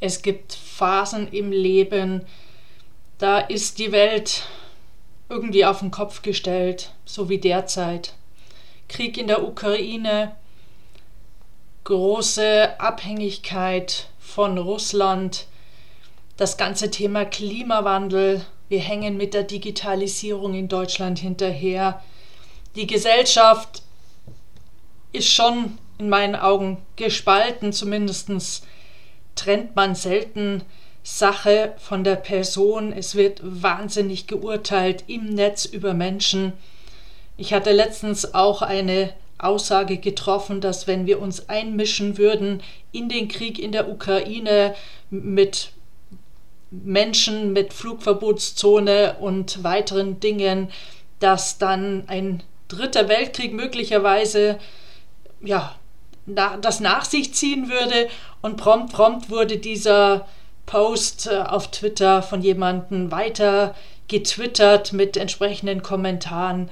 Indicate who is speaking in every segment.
Speaker 1: Es gibt Phasen im Leben, da ist die Welt irgendwie auf den Kopf gestellt, so wie derzeit. Krieg in der Ukraine, große Abhängigkeit von Russland, das ganze Thema Klimawandel, wir hängen mit der Digitalisierung in Deutschland hinterher. Die Gesellschaft ist schon in meinen Augen gespalten, zumindest trennt man selten Sache von der Person. Es wird wahnsinnig geurteilt im Netz über Menschen. Ich hatte letztens auch eine Aussage getroffen, dass wenn wir uns einmischen würden in den Krieg in der Ukraine mit Menschen, mit Flugverbotszone und weiteren Dingen, dass dann ein dritter Weltkrieg möglicherweise ja, das nach sich ziehen würde und prompt, prompt wurde dieser Post äh, auf Twitter von jemandem weiter getwittert mit entsprechenden Kommentaren.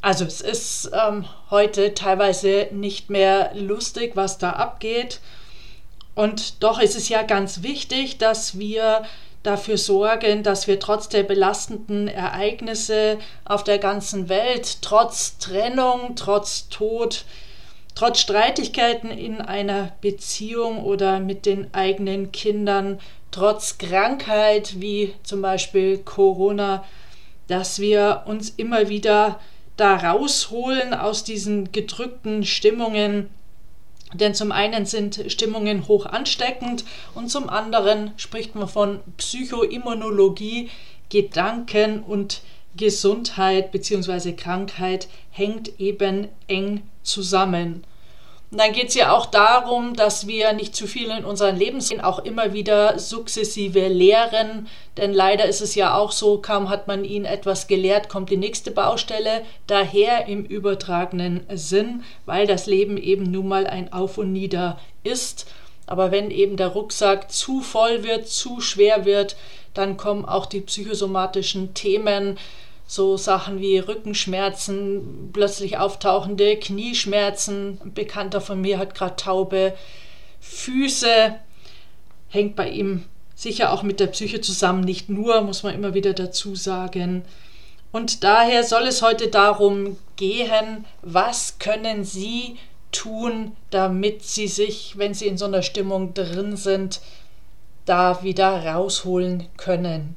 Speaker 1: Also es ist ähm, heute teilweise nicht mehr lustig, was da abgeht. Und doch ist es ja ganz wichtig, dass wir dafür sorgen, dass wir trotz der belastenden Ereignisse auf der ganzen Welt, trotz Trennung, trotz Tod, trotz Streitigkeiten in einer Beziehung oder mit den eigenen Kindern, trotz Krankheit wie zum Beispiel Corona, dass wir uns immer wieder da rausholen aus diesen gedrückten Stimmungen. Denn zum einen sind Stimmungen hoch ansteckend und zum anderen spricht man von Psychoimmunologie, Gedanken und Gesundheit bzw. Krankheit hängt eben eng zusammen. Und dann geht es ja auch darum, dass wir nicht zu viel in unseren Lebens auch immer wieder sukzessive lehren. Denn leider ist es ja auch so, kaum hat man ihnen etwas gelehrt, kommt die nächste Baustelle. Daher im übertragenen Sinn, weil das Leben eben nun mal ein Auf und Nieder ist. Aber wenn eben der Rucksack zu voll wird, zu schwer wird, dann kommen auch die psychosomatischen Themen so Sachen wie Rückenschmerzen, plötzlich auftauchende Knieschmerzen. Ein Bekannter von mir hat gerade taube Füße. Hängt bei ihm sicher auch mit der Psyche zusammen, nicht nur, muss man immer wieder dazu sagen. Und daher soll es heute darum gehen, was können Sie tun, damit Sie sich, wenn Sie in so einer Stimmung drin sind, da wieder rausholen können.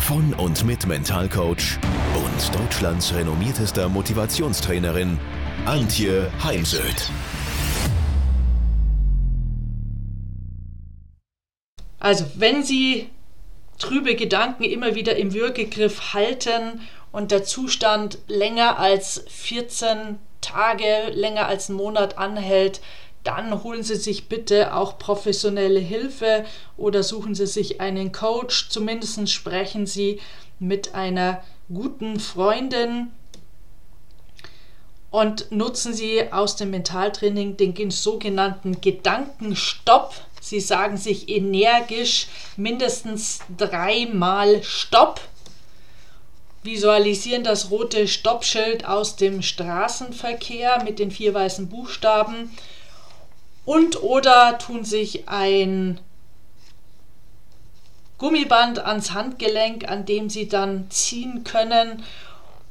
Speaker 2: von und mit Mentalcoach und Deutschlands renommiertester Motivationstrainerin Antje Heimsöth.
Speaker 1: Also, wenn Sie trübe Gedanken immer wieder im Würgegriff halten und der Zustand länger als 14 Tage, länger als einen Monat anhält, dann holen Sie sich bitte auch professionelle Hilfe oder suchen Sie sich einen Coach. Zumindest sprechen Sie mit einer guten Freundin und nutzen Sie aus dem Mentaltraining den sogenannten Gedankenstopp. Sie sagen sich energisch mindestens dreimal Stopp. Visualisieren das rote Stoppschild aus dem Straßenverkehr mit den vier weißen Buchstaben und oder tun sich ein Gummiband ans Handgelenk, an dem sie dann ziehen können.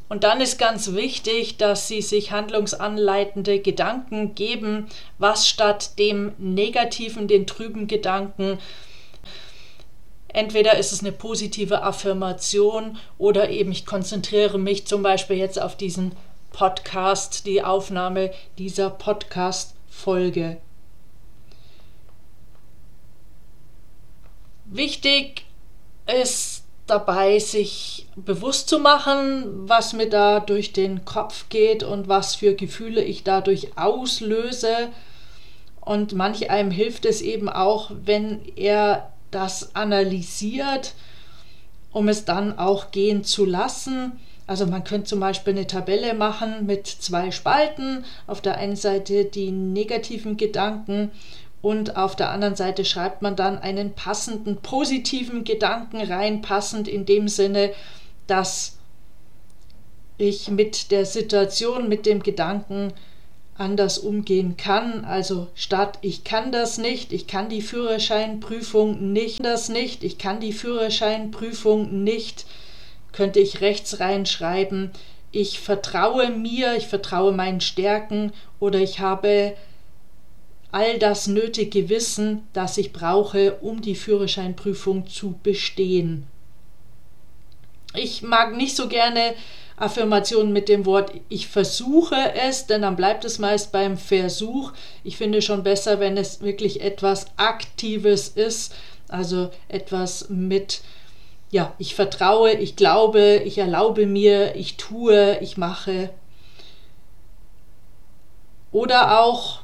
Speaker 1: Und dann ist ganz wichtig, dass sie sich handlungsanleitende Gedanken geben, was statt dem negativen, den trüben Gedanken Entweder ist es eine positive Affirmation oder eben ich konzentriere mich zum Beispiel jetzt auf diesen Podcast, die Aufnahme dieser Podcast-Folge. Wichtig ist, dabei, sich bewusst zu machen, was mir da durch den Kopf geht und was für Gefühle ich dadurch auslöse. Und manch einem hilft es eben auch, wenn er das analysiert, um es dann auch gehen zu lassen. Also man könnte zum Beispiel eine Tabelle machen mit zwei Spalten. Auf der einen Seite die negativen Gedanken und auf der anderen Seite schreibt man dann einen passenden positiven Gedanken rein, passend in dem Sinne, dass ich mit der Situation, mit dem Gedanken anders umgehen kann. Also statt ich kann das nicht, ich kann die Führerscheinprüfung nicht, das nicht, ich kann die Führerscheinprüfung nicht, könnte ich rechts reinschreiben, ich vertraue mir, ich vertraue meinen Stärken oder ich habe all das nötige Wissen, das ich brauche, um die Führerscheinprüfung zu bestehen. Ich mag nicht so gerne Affirmationen mit dem Wort ich versuche es, denn dann bleibt es meist beim Versuch. Ich finde schon besser, wenn es wirklich etwas Aktives ist, also etwas mit ja, ich vertraue, ich glaube, ich erlaube mir, ich tue, ich mache. Oder auch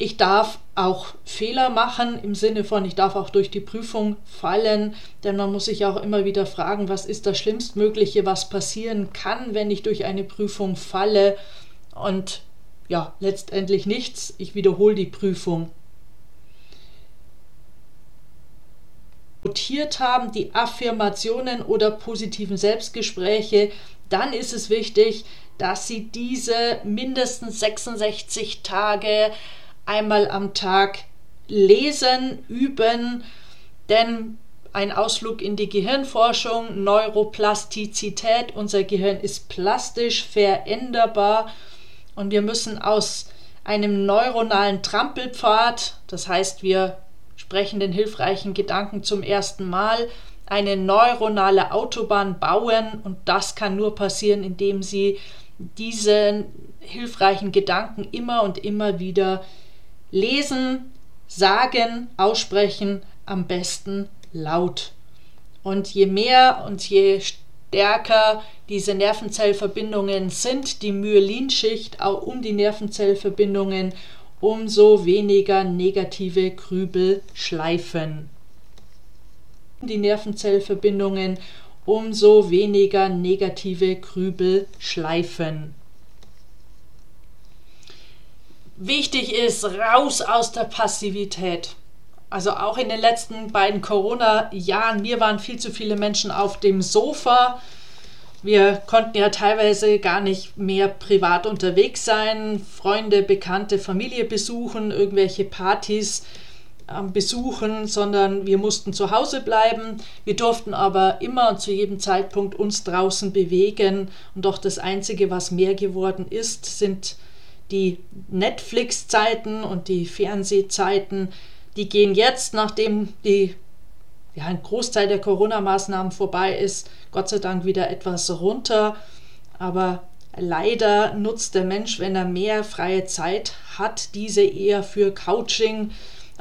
Speaker 1: ich darf auch Fehler machen im Sinne von, ich darf auch durch die Prüfung fallen, denn man muss sich auch immer wieder fragen, was ist das Schlimmstmögliche, was passieren kann, wenn ich durch eine Prüfung falle und ja, letztendlich nichts, ich wiederhole die Prüfung. Notiert haben die Affirmationen oder positiven Selbstgespräche, dann ist es wichtig, dass Sie diese mindestens 66 Tage einmal am Tag lesen, üben, denn ein Ausflug in die Gehirnforschung, Neuroplastizität, unser Gehirn ist plastisch veränderbar und wir müssen aus einem neuronalen Trampelpfad, das heißt wir sprechen den hilfreichen Gedanken zum ersten Mal, eine neuronale Autobahn bauen und das kann nur passieren, indem Sie diesen hilfreichen Gedanken immer und immer wieder lesen, sagen, aussprechen, am besten laut. Und je mehr und je stärker diese Nervenzellverbindungen sind, die Myelinschicht auch um die Nervenzellverbindungen, umso weniger negative Grübel schleifen. Die Nervenzellverbindungen, umso weniger negative Grübel Wichtig ist, raus aus der Passivität. Also auch in den letzten beiden Corona-Jahren, mir waren viel zu viele Menschen auf dem Sofa. Wir konnten ja teilweise gar nicht mehr privat unterwegs sein, Freunde, Bekannte, Familie besuchen, irgendwelche Partys äh, besuchen, sondern wir mussten zu Hause bleiben. Wir durften aber immer und zu jedem Zeitpunkt uns draußen bewegen. Und doch das Einzige, was mehr geworden ist, sind die Netflix-Zeiten und die Fernsehzeiten, die gehen jetzt, nachdem die, ja, ein Großteil der Corona-Maßnahmen vorbei ist, Gott sei Dank wieder etwas runter. Aber leider nutzt der Mensch, wenn er mehr freie Zeit hat, diese eher für Couching,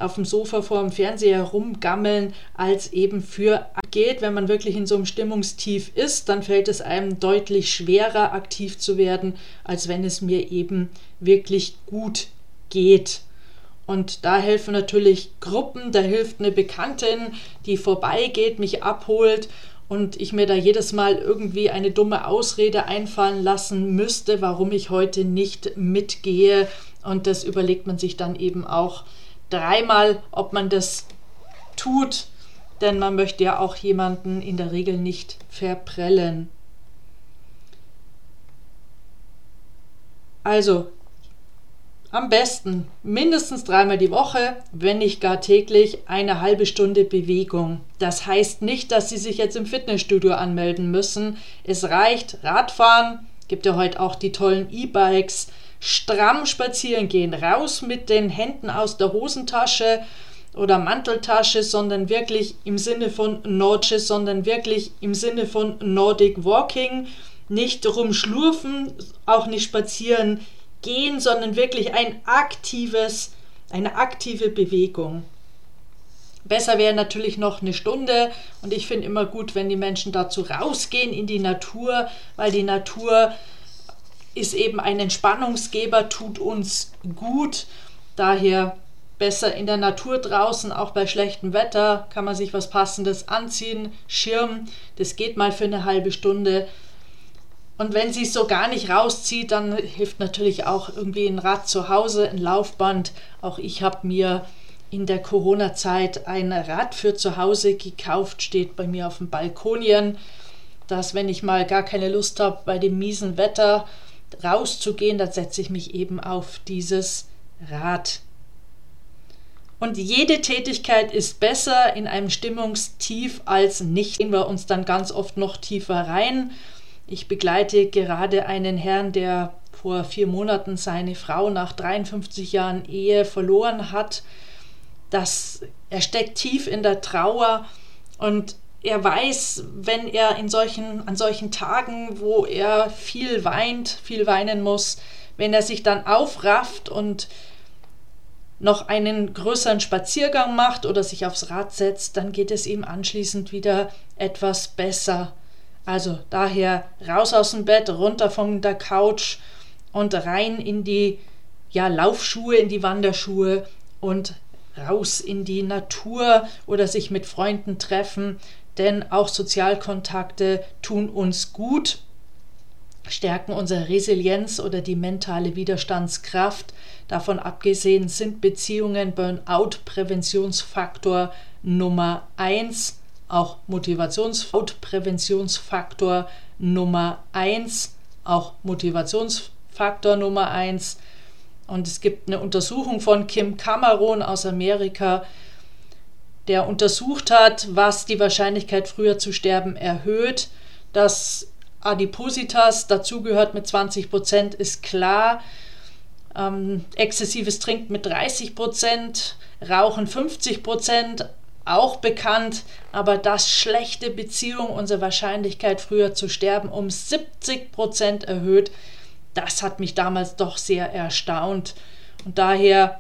Speaker 1: auf dem Sofa vor dem Fernseher rumgammeln, als eben für geht. Wenn man wirklich in so einem Stimmungstief ist, dann fällt es einem deutlich schwerer, aktiv zu werden, als wenn es mir eben wirklich gut geht. Und da helfen natürlich Gruppen, da hilft eine Bekanntin, die vorbeigeht, mich abholt und ich mir da jedes Mal irgendwie eine dumme Ausrede einfallen lassen müsste, warum ich heute nicht mitgehe. Und das überlegt man sich dann eben auch dreimal, ob man das tut, denn man möchte ja auch jemanden in der Regel nicht verprellen. Also, am besten mindestens dreimal die Woche, wenn nicht gar täglich, eine halbe Stunde Bewegung. Das heißt nicht, dass Sie sich jetzt im Fitnessstudio anmelden müssen. Es reicht Radfahren, gibt ja heute auch die tollen E-Bikes, stramm spazieren gehen, raus mit den Händen aus der Hosentasche oder Manteltasche, sondern wirklich im Sinne von Nordisch, sondern wirklich im Sinne von Nordic Walking, nicht rumschlurfen, auch nicht spazieren gehen, sondern wirklich ein aktives, eine aktive Bewegung. Besser wäre natürlich noch eine Stunde und ich finde immer gut, wenn die Menschen dazu rausgehen in die Natur, weil die Natur ist eben ein Entspannungsgeber, tut uns gut. Daher besser in der Natur draußen, auch bei schlechtem Wetter kann man sich was Passendes anziehen, Schirm, das geht mal für eine halbe Stunde. Und wenn sie es so gar nicht rauszieht, dann hilft natürlich auch irgendwie ein Rad zu Hause, ein Laufband. Auch ich habe mir in der Corona-Zeit ein Rad für zu Hause gekauft, steht bei mir auf dem Balkonien, dass wenn ich mal gar keine Lust habe, bei dem miesen Wetter rauszugehen, dann setze ich mich eben auf dieses Rad. Und jede Tätigkeit ist besser in einem Stimmungstief als nicht. Gehen wir uns dann ganz oft noch tiefer rein. Ich begleite gerade einen Herrn, der vor vier Monaten seine Frau nach 53 Jahren Ehe verloren hat dass er steckt tief in der Trauer und er weiß, wenn er in solchen, an solchen Tagen, wo er viel weint, viel weinen muss, wenn er sich dann aufrafft und noch einen größeren Spaziergang macht oder sich aufs Rad setzt, dann geht es ihm anschließend wieder etwas besser. Also daher raus aus dem Bett, runter von der Couch und rein in die ja, Laufschuhe, in die Wanderschuhe und raus in die Natur oder sich mit Freunden treffen, denn auch Sozialkontakte tun uns gut, stärken unsere Resilienz oder die mentale Widerstandskraft. Davon abgesehen sind Beziehungen Burnout-Präventionsfaktor Nummer 1, auch Motivationspräventionsfaktor Nummer 1, auch Motivationsfaktor Nummer 1 und es gibt eine Untersuchung von Kim Cameron aus Amerika, der untersucht hat, was die Wahrscheinlichkeit früher zu sterben erhöht. Dass Adipositas dazugehört mit 20 Prozent, ist klar. Ähm, exzessives Trinken mit 30 Prozent, Rauchen 50 Prozent, auch bekannt, aber dass schlechte Beziehungen unsere Wahrscheinlichkeit früher zu sterben um 70 Prozent erhöht, das hat mich damals doch sehr erstaunt. Und daher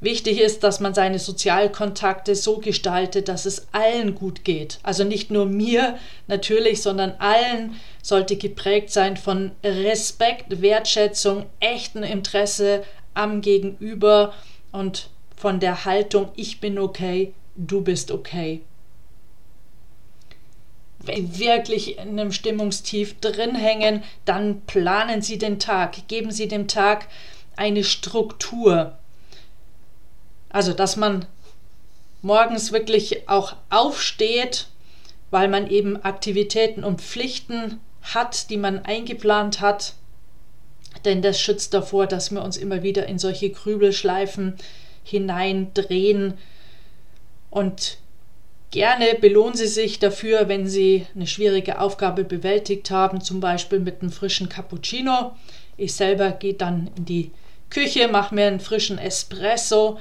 Speaker 1: wichtig ist, dass man seine Sozialkontakte so gestaltet, dass es allen gut geht. Also nicht nur mir natürlich, sondern allen sollte geprägt sein von Respekt, Wertschätzung, echten Interesse am Gegenüber und von der Haltung, ich bin okay, du bist okay wirklich in einem Stimmungstief drin hängen, dann planen Sie den Tag, geben Sie dem Tag eine Struktur. Also, dass man morgens wirklich auch aufsteht, weil man eben Aktivitäten und Pflichten hat, die man eingeplant hat. Denn das schützt davor, dass wir uns immer wieder in solche Grübelschleifen hineindrehen und Gerne belohnen Sie sich dafür, wenn Sie eine schwierige Aufgabe bewältigt haben, zum Beispiel mit einem frischen Cappuccino. Ich selber gehe dann in die Küche, mache mir einen frischen Espresso.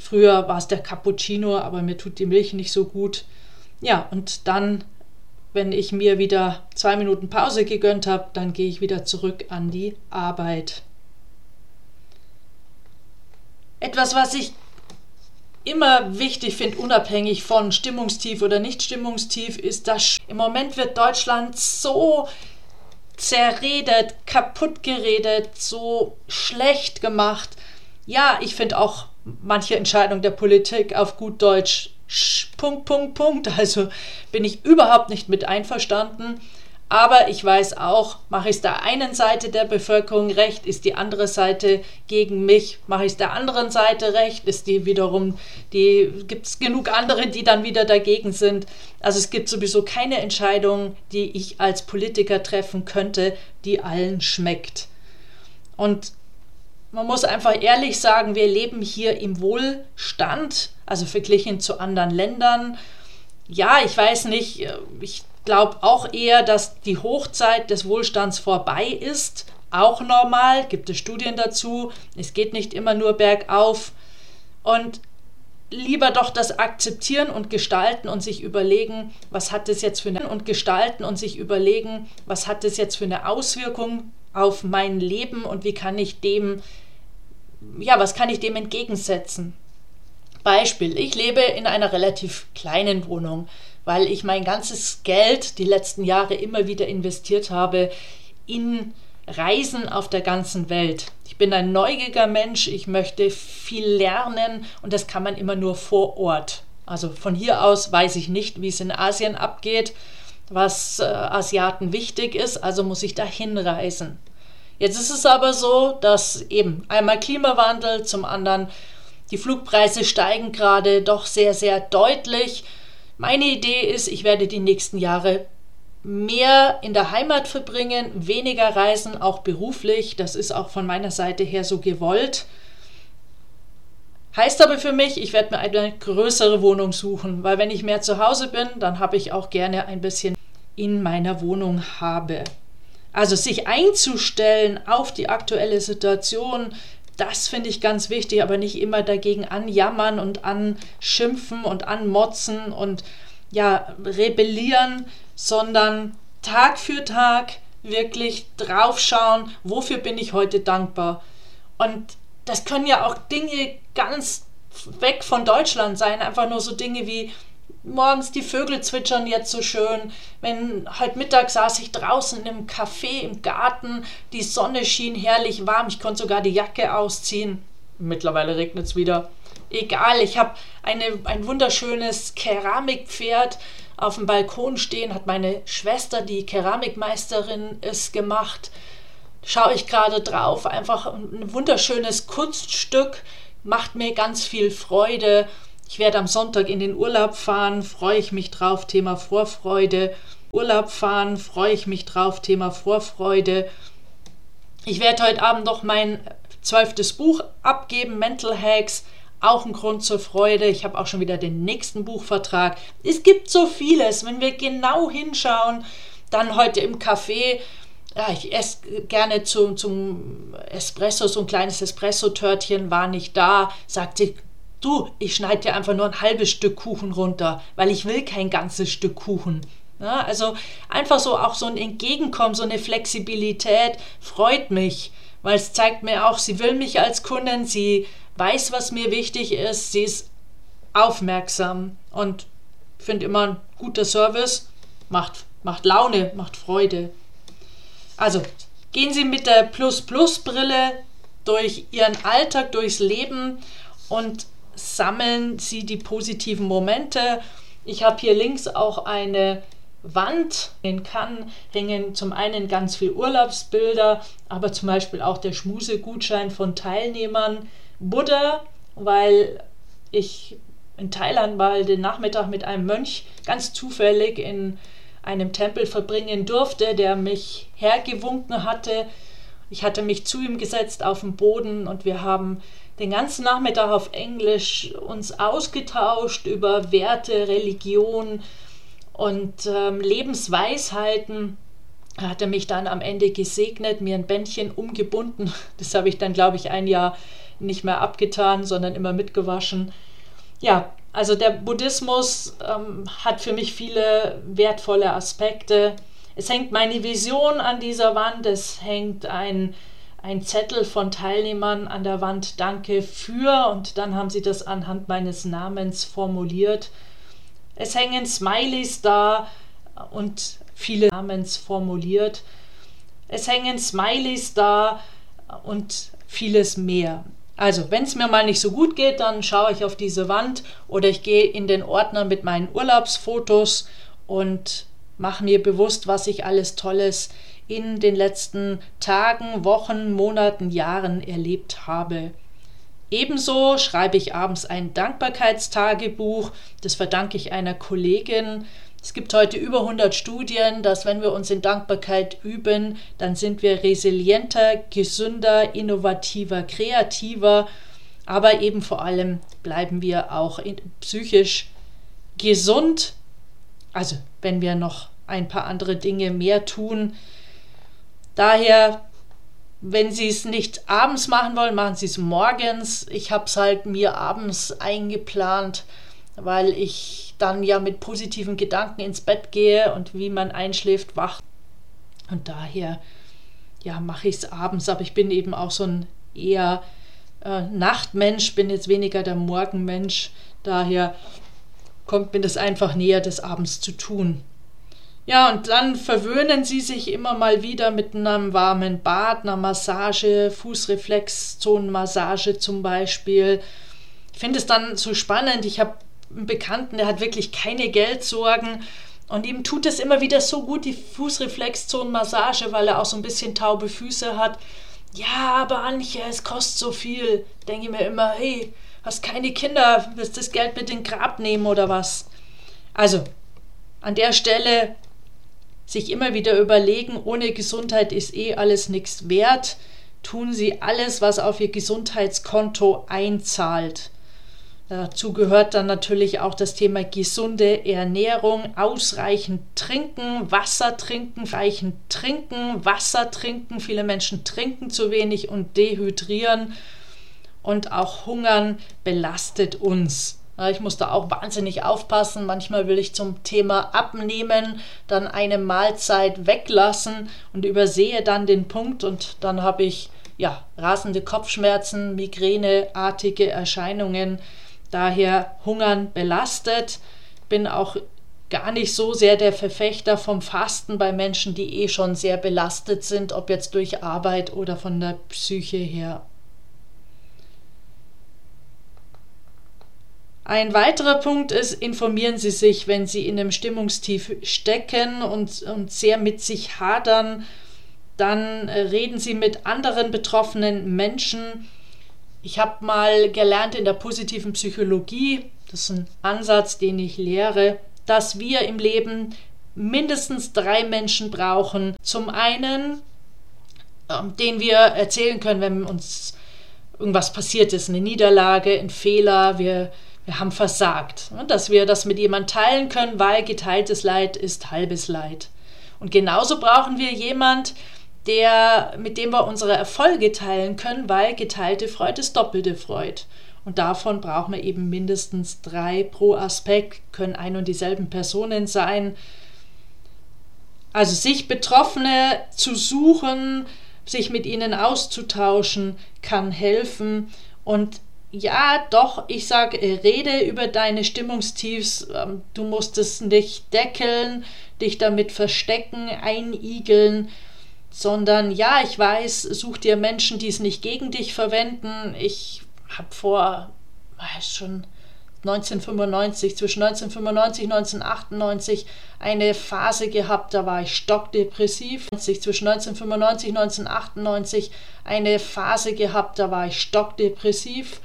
Speaker 1: Früher war es der Cappuccino, aber mir tut die Milch nicht so gut. Ja, und dann, wenn ich mir wieder zwei Minuten Pause gegönnt habe, dann gehe ich wieder zurück an die Arbeit. Etwas, was ich immer wichtig finde, unabhängig von Stimmungstief oder nicht Stimmungstief, ist, dass im Moment wird Deutschland so zerredet, kaputt geredet, so schlecht gemacht. Ja, ich finde auch manche Entscheidungen der Politik auf gut Deutsch Punkt, Punkt, Punkt. Also bin ich überhaupt nicht mit einverstanden. Aber ich weiß auch, mache ich es der einen Seite der Bevölkerung recht, ist die andere Seite gegen mich. Mache ich es der anderen Seite recht, ist die wiederum, die gibt es genug andere, die dann wieder dagegen sind. Also es gibt sowieso keine Entscheidung, die ich als Politiker treffen könnte, die allen schmeckt. Und man muss einfach ehrlich sagen, wir leben hier im Wohlstand, also verglichen zu anderen Ländern. Ja, ich weiß nicht, ich glaube auch eher, dass die Hochzeit des Wohlstands vorbei ist. Auch normal, gibt es Studien dazu. Es geht nicht immer nur bergauf. Und lieber doch das akzeptieren und gestalten und sich überlegen, was hat das jetzt für eine und gestalten und sich überlegen, was hat das jetzt für eine Auswirkung auf mein Leben und wie kann ich dem ja, was kann ich dem entgegensetzen? Beispiel, ich lebe in einer relativ kleinen Wohnung, weil ich mein ganzes Geld die letzten Jahre immer wieder investiert habe in Reisen auf der ganzen Welt. Ich bin ein neugieriger Mensch, ich möchte viel lernen und das kann man immer nur vor Ort. Also von hier aus weiß ich nicht, wie es in Asien abgeht, was äh, Asiaten wichtig ist, also muss ich dahin reisen. Jetzt ist es aber so, dass eben einmal Klimawandel, zum anderen die Flugpreise steigen gerade doch sehr, sehr deutlich. Meine Idee ist, ich werde die nächsten Jahre mehr in der Heimat verbringen, weniger reisen, auch beruflich. Das ist auch von meiner Seite her so gewollt. Heißt aber für mich, ich werde mir eine größere Wohnung suchen, weil wenn ich mehr zu Hause bin, dann habe ich auch gerne ein bisschen in meiner Wohnung habe. Also sich einzustellen auf die aktuelle Situation, das finde ich ganz wichtig, aber nicht immer dagegen anjammern und anschimpfen und anmotzen und ja, rebellieren, sondern Tag für Tag wirklich draufschauen, wofür bin ich heute dankbar. Und das können ja auch Dinge ganz weg von Deutschland sein, einfach nur so Dinge wie morgens die Vögel zwitschern jetzt so schön. Wenn halt Mittag saß ich draußen im Café im Garten, die Sonne schien herrlich warm, ich konnte sogar die Jacke ausziehen. Mittlerweile regnet es wieder. Egal, ich habe ein wunderschönes Keramikpferd auf dem Balkon stehen, hat meine Schwester, die Keramikmeisterin ist, gemacht. Schaue ich gerade drauf, einfach ein wunderschönes Kunststück, macht mir ganz viel Freude ich werde am Sonntag in den Urlaub fahren, freue ich mich drauf, Thema Vorfreude. Urlaub fahren, freue ich mich drauf, Thema Vorfreude. Ich werde heute Abend noch mein zwölftes Buch abgeben, Mental Hacks. Auch ein Grund zur Freude. Ich habe auch schon wieder den nächsten Buchvertrag. Es gibt so vieles. Wenn wir genau hinschauen, dann heute im Café ja, ich esse gerne zum, zum Espresso, so ein kleines Espresso-Törtchen war nicht da, sagt sie, du, ich schneide dir einfach nur ein halbes Stück Kuchen runter, weil ich will kein ganzes Stück Kuchen. Ja, also einfach so auch so ein Entgegenkommen, so eine Flexibilität freut mich, weil es zeigt mir auch, sie will mich als Kundin, sie weiß, was mir wichtig ist, sie ist aufmerksam und finde immer ein guter Service, macht, macht Laune, macht Freude. Also gehen Sie mit der Plus-Plus-Brille durch Ihren Alltag, durchs Leben und sammeln Sie die positiven Momente. Ich habe hier links auch eine Wand. In Cannes hängen zum einen ganz viele Urlaubsbilder, aber zum Beispiel auch der Schmusegutschein von Teilnehmern. Buddha, weil ich in Thailand mal den Nachmittag mit einem Mönch ganz zufällig in einem Tempel verbringen durfte, der mich hergewunken hatte. Ich hatte mich zu ihm gesetzt auf den Boden und wir haben den ganzen Nachmittag auf Englisch uns ausgetauscht über Werte, Religion und ähm, Lebensweisheiten. Er hatte mich dann am Ende gesegnet, mir ein Bändchen umgebunden. Das habe ich dann, glaube ich, ein Jahr nicht mehr abgetan, sondern immer mitgewaschen. Ja, also der Buddhismus ähm, hat für mich viele wertvolle Aspekte. Es hängt meine Vision an dieser Wand, es hängt ein ein Zettel von Teilnehmern an der Wand Danke für und dann haben sie das anhand meines Namens formuliert. Es hängen Smileys da und viele Namens formuliert. Es hängen Smileys da und vieles mehr. Also, wenn es mir mal nicht so gut geht, dann schaue ich auf diese Wand oder ich gehe in den Ordner mit meinen Urlaubsfotos und mache mir bewusst, was ich alles Tolles in den letzten Tagen, Wochen, Monaten, Jahren erlebt habe. Ebenso schreibe ich abends ein Dankbarkeitstagebuch. Das verdanke ich einer Kollegin. Es gibt heute über 100 Studien, dass wenn wir uns in Dankbarkeit üben, dann sind wir resilienter, gesünder, innovativer, kreativer, aber eben vor allem bleiben wir auch psychisch gesund. Also wenn wir noch ein paar andere Dinge mehr tun, Daher, wenn Sie es nicht abends machen wollen, machen Sie es morgens. Ich habe es halt mir abends eingeplant, weil ich dann ja mit positiven Gedanken ins Bett gehe und wie man einschläft, wacht. Und daher, ja, mache ich es abends, aber ich bin eben auch so ein eher äh, Nachtmensch, bin jetzt weniger der Morgenmensch. Daher kommt mir das einfach näher, das abends zu tun. Ja, und dann verwöhnen sie sich immer mal wieder mit einem warmen Bad, einer Massage, Fußreflexzonenmassage zum Beispiel. Ich finde es dann so spannend. Ich habe einen Bekannten, der hat wirklich keine Geldsorgen. Und ihm tut es immer wieder so gut, die Fußreflexzonenmassage, weil er auch so ein bisschen taube Füße hat. Ja, aber Antje, es kostet so viel. Denke ich mir immer, hey, hast keine Kinder, willst das Geld mit in Grab nehmen oder was? Also, an der Stelle sich immer wieder überlegen, ohne Gesundheit ist eh alles nichts wert. Tun Sie alles, was auf Ihr Gesundheitskonto einzahlt. Dazu gehört dann natürlich auch das Thema gesunde Ernährung, ausreichend trinken, Wasser trinken, reichend trinken, Wasser trinken. Viele Menschen trinken zu wenig und dehydrieren und auch Hungern belastet uns. Ich muss da auch wahnsinnig aufpassen. Manchmal will ich zum Thema Abnehmen dann eine Mahlzeit weglassen und übersehe dann den Punkt und dann habe ich ja rasende Kopfschmerzen, Migräneartige Erscheinungen daher Hungern belastet. Bin auch gar nicht so sehr der Verfechter vom Fasten bei Menschen, die eh schon sehr belastet sind, ob jetzt durch Arbeit oder von der Psyche her. Ein weiterer Punkt ist, informieren Sie sich, wenn Sie in einem Stimmungstief stecken und, und sehr mit sich hadern, dann reden Sie mit anderen betroffenen Menschen, ich habe mal gelernt in der positiven Psychologie, das ist ein Ansatz, den ich lehre, dass wir im Leben mindestens drei Menschen brauchen. Zum einen, ähm, den wir erzählen können, wenn uns irgendwas passiert ist, eine Niederlage, ein Fehler, wir, wir haben versagt. Dass wir das mit jemandem teilen können, weil geteiltes Leid ist halbes Leid. Und genauso brauchen wir jemand, der, mit dem wir unsere Erfolge teilen können, weil geteilte Freude ist doppelte Freude. Und davon brauchen wir eben mindestens drei pro Aspekt, können ein und dieselben Personen sein. Also sich Betroffene zu suchen, sich mit ihnen auszutauschen, kann helfen. Und ja, doch, ich sage, rede über deine Stimmungstiefs. Ähm, du musst es nicht deckeln, dich damit verstecken, einigeln sondern ja, ich weiß, such dir Menschen, die es nicht gegen dich verwenden. Ich habe vor, weiß schon, 1995, zwischen 1995 und 1998 eine Phase gehabt, da war ich stockdepressiv. Zwischen 1995 und 1998 eine Phase gehabt, da war ich stockdepressiv.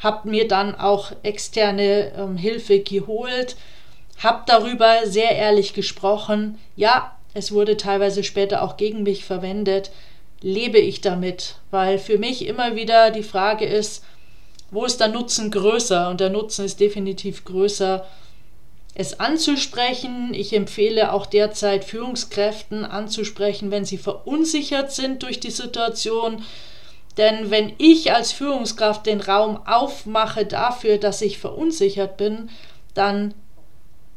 Speaker 1: Habe mir dann auch externe ähm, Hilfe geholt, habe darüber sehr ehrlich gesprochen. Ja, es wurde teilweise später auch gegen mich verwendet, lebe ich damit, weil für mich immer wieder die Frage ist, wo ist der Nutzen größer? Und der Nutzen ist definitiv größer, es anzusprechen. Ich empfehle auch derzeit Führungskräften anzusprechen, wenn sie verunsichert sind durch die Situation. Denn wenn ich als Führungskraft den Raum aufmache dafür, dass ich verunsichert bin, dann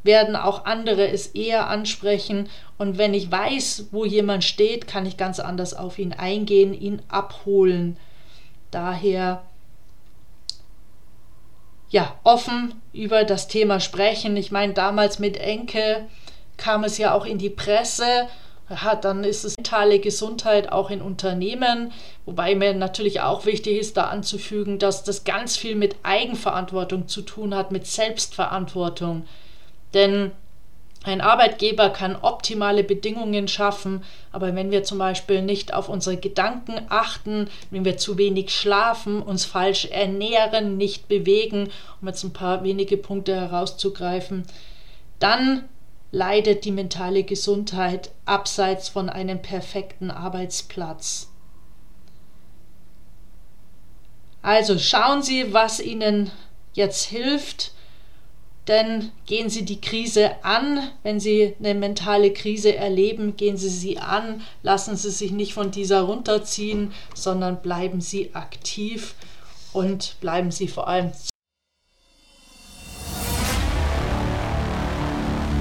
Speaker 1: werden auch andere es eher ansprechen. Und wenn ich weiß, wo jemand steht, kann ich ganz anders auf ihn eingehen, ihn abholen. Daher ja, offen über das Thema sprechen. Ich meine, damals mit Enke kam es ja auch in die Presse. Ja, dann ist es mentale Gesundheit auch in Unternehmen, wobei mir natürlich auch wichtig ist, da anzufügen, dass das ganz viel mit Eigenverantwortung zu tun hat, mit Selbstverantwortung. Denn ein Arbeitgeber kann optimale Bedingungen schaffen, aber wenn wir zum Beispiel nicht auf unsere Gedanken achten, wenn wir zu wenig schlafen, uns falsch ernähren, nicht bewegen, um jetzt ein paar wenige Punkte herauszugreifen, dann leidet die mentale Gesundheit abseits von einem perfekten Arbeitsplatz. Also schauen Sie, was Ihnen jetzt hilft denn gehen Sie die Krise an, wenn Sie eine mentale Krise erleben, gehen Sie sie an, lassen Sie sich nicht von dieser runterziehen, sondern bleiben Sie aktiv und bleiben Sie vor allem